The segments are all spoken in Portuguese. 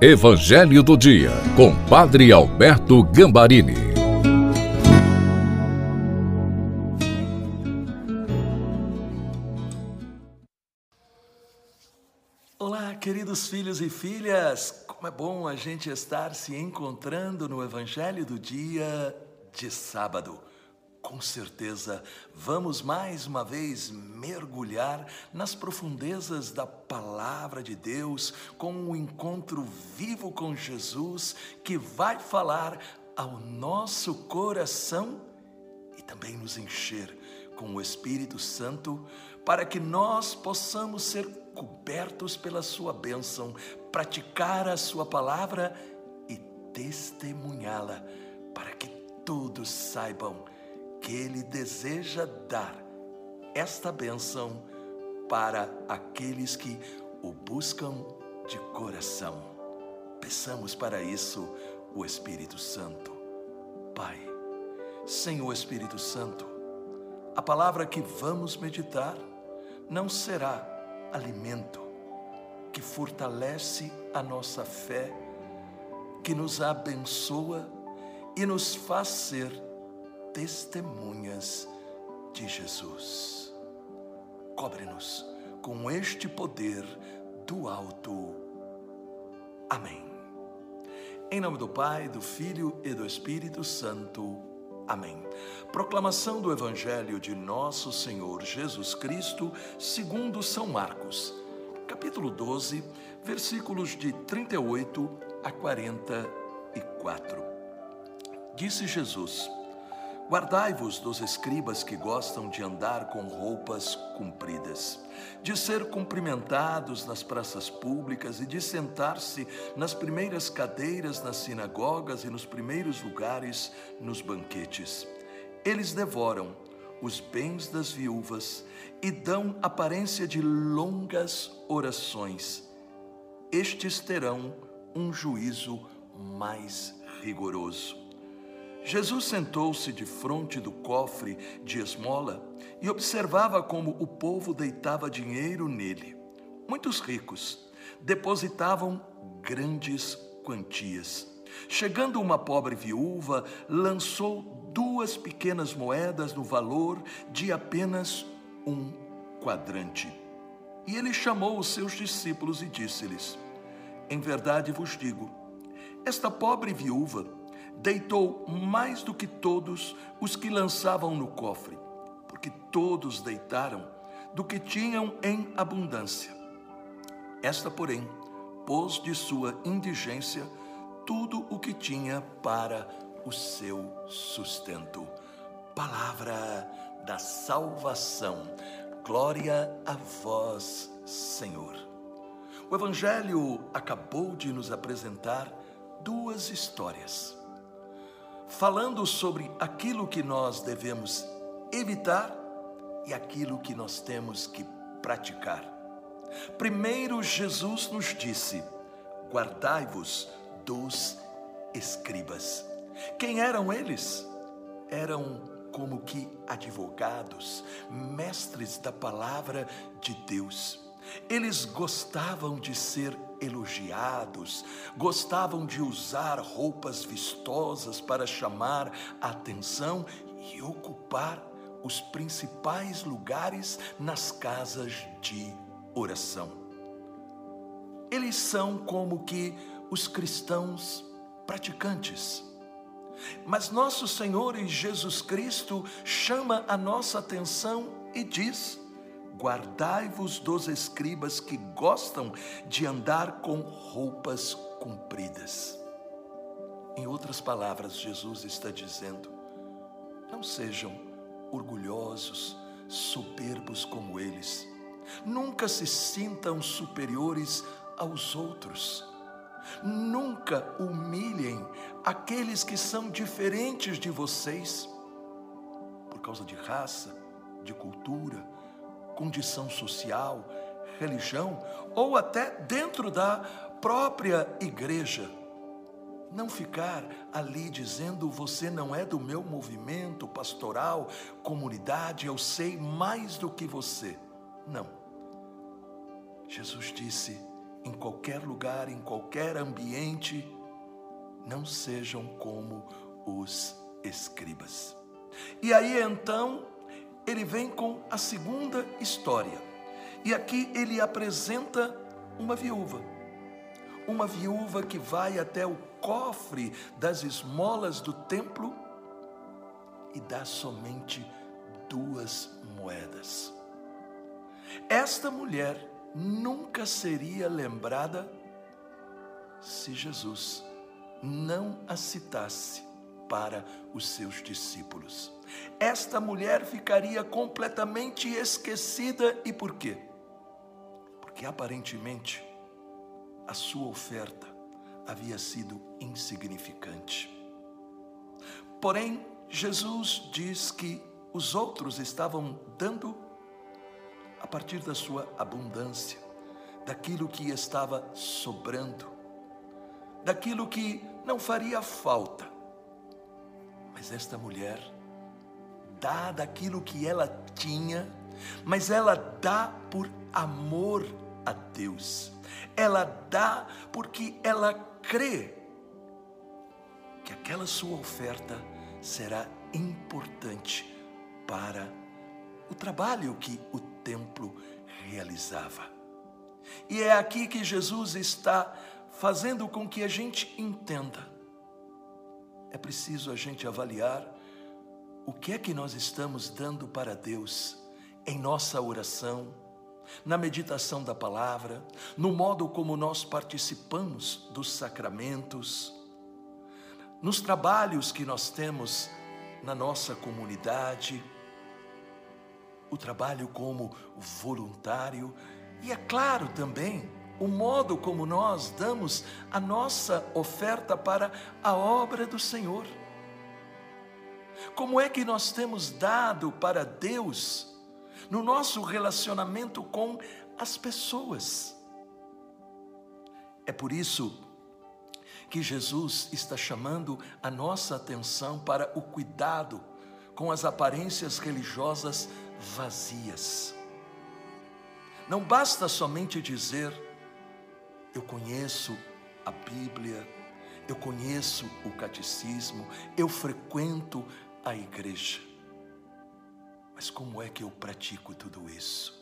Evangelho do Dia, com Padre Alberto Gambarini. Olá, queridos filhos e filhas! Como é bom a gente estar se encontrando no Evangelho do Dia de sábado. Com certeza, vamos mais uma vez mergulhar nas profundezas da palavra de Deus, com um encontro vivo com Jesus que vai falar ao nosso coração e também nos encher com o Espírito Santo, para que nós possamos ser cobertos pela Sua bênção, praticar a Sua palavra e testemunhá-la, para que todos saibam Ele deseja dar esta bênção para aqueles que o buscam de coração. Peçamos para isso o Espírito Santo. Pai, sem o Espírito Santo, a palavra que vamos meditar não será alimento que fortalece a nossa fé, que nos abençoa e nos faz ser testemunhas de Jesus. Cobre-nos com este poder do alto. Amém. Em nome do Pai, do Filho e do Espírito Santo. Amém. Proclamação do Evangelho de Nosso Senhor Jesus Cristo, segundo São Marcos, capítulo 12, versículos de 38 a 44. Disse Jesus: Guardai-vos dos escribas que gostam de andar com roupas compridas, de ser cumprimentados nas praças públicas e de sentar-se nas primeiras cadeiras nas sinagogas e nos primeiros lugares nos banquetes. Eles devoram os bens das viúvas e dão aparência de longas orações. Estes terão um juízo mais rigoroso. Jesus sentou-se de frente do cofre de esmola e observava como o povo deitava dinheiro nele. Muitos ricos depositavam grandes quantias. Chegando uma pobre viúva, lançou duas pequenas moedas no valor de apenas um quadrante. E ele chamou os seus discípulos e disse-lhes: Em verdade vos digo, esta pobre viúva deitou mais do que todos os que lançavam no cofre, porque todos deitaram do que tinham em abundância. Esta, porém, pôs de sua indigência tudo o que tinha para o seu sustento. Palavra da salvação. Glória a vós, Senhor. O Evangelho acabou de nos apresentar duas histórias falando sobre aquilo que nós devemos evitar e aquilo que nós temos que praticar. Primeiro, Jesus nos disse: guardai-vos dos escribas. Quem eram eles? Eram como que advogados, mestres da palavra de Deus. Eles gostavam de ser elogiados, gostavam de usar roupas vistosas para chamar atenção e ocupar os principais lugares nas casas de oração. Eles são como que os cristãos praticantes. Mas nosso Senhor Jesus Cristo chama a nossa atenção e diz: Guardai-vos dos escribas que gostam de andar com roupas compridas. Em outras palavras, Jesus está dizendo: não sejam orgulhosos, soberbos como eles. Nunca se sintam superiores aos outros. Nunca humilhem aqueles que são diferentes de vocês por causa de raça, de cultura, condição social, religião ou até dentro da própria igreja. Não ficar ali dizendo você não é do meu movimento pastoral, comunidade, eu sei mais do que você. Não. Jesus disse: em qualquer lugar, em qualquer ambiente, não sejam como os escribas. E aí então ele vem com a segunda história. E aqui ele apresenta uma viúva. Uma viúva que vai até o cofre das esmolas do templo e dá somente duas moedas. Esta mulher nunca seria lembrada se Jesus não a citasse para os seus discípulos. Esta mulher ficaria completamente esquecida e por quê? Porque aparentemente a sua oferta havia sido insignificante. Porém, Jesus diz que os outros estavam dando a partir da sua abundância, daquilo que estava sobrando, daquilo que não faria falta. Mas esta mulher dá daquilo que ela tinha, mas ela dá por amor a Deus. Ela dá porque ela crê que aquela sua oferta será importante para o trabalho que o templo realizava. E é aqui que Jesus está fazendo com que a gente entenda. É preciso a gente avaliar o que é que nós estamos dando para Deus em nossa oração, na meditação da palavra, no modo como nós participamos dos sacramentos, nos trabalhos que nós temos na nossa comunidade o trabalho como voluntário e, é claro, também o modo como nós damos a nossa oferta para a obra do Senhor. Como é que nós temos dado para Deus no nosso relacionamento com as pessoas? É por isso que Jesus está chamando a nossa atenção para o cuidado com as aparências religiosas vazias. Não basta somente dizer, eu conheço a Bíblia, eu conheço o catecismo, eu frequento a igreja. Mas como é que eu pratico tudo isso?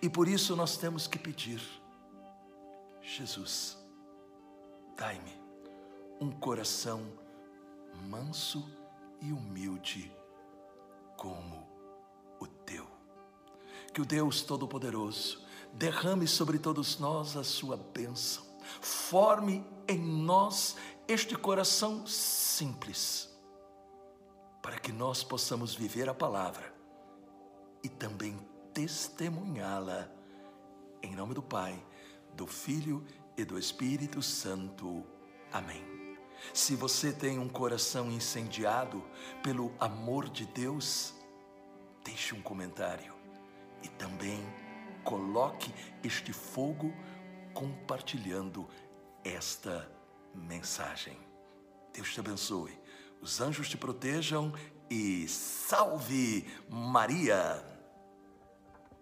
E por isso nós temos que pedir, Jesus, dai-me um coração manso e humilde como o teu. Que o Deus Todo-Poderoso derrame sobre todos nós a sua bênção, forme em nós este coração simples, para que nós possamos viver a palavra e também testemunhá-la. Em nome do Pai, do Filho e do Espírito Santo. Amém. Se você tem um coração incendiado pelo amor de Deus, deixe um comentário e também coloque este fogo compartilhando esta mensagem. Deus te abençoe, os anjos te protejam e salve Maria!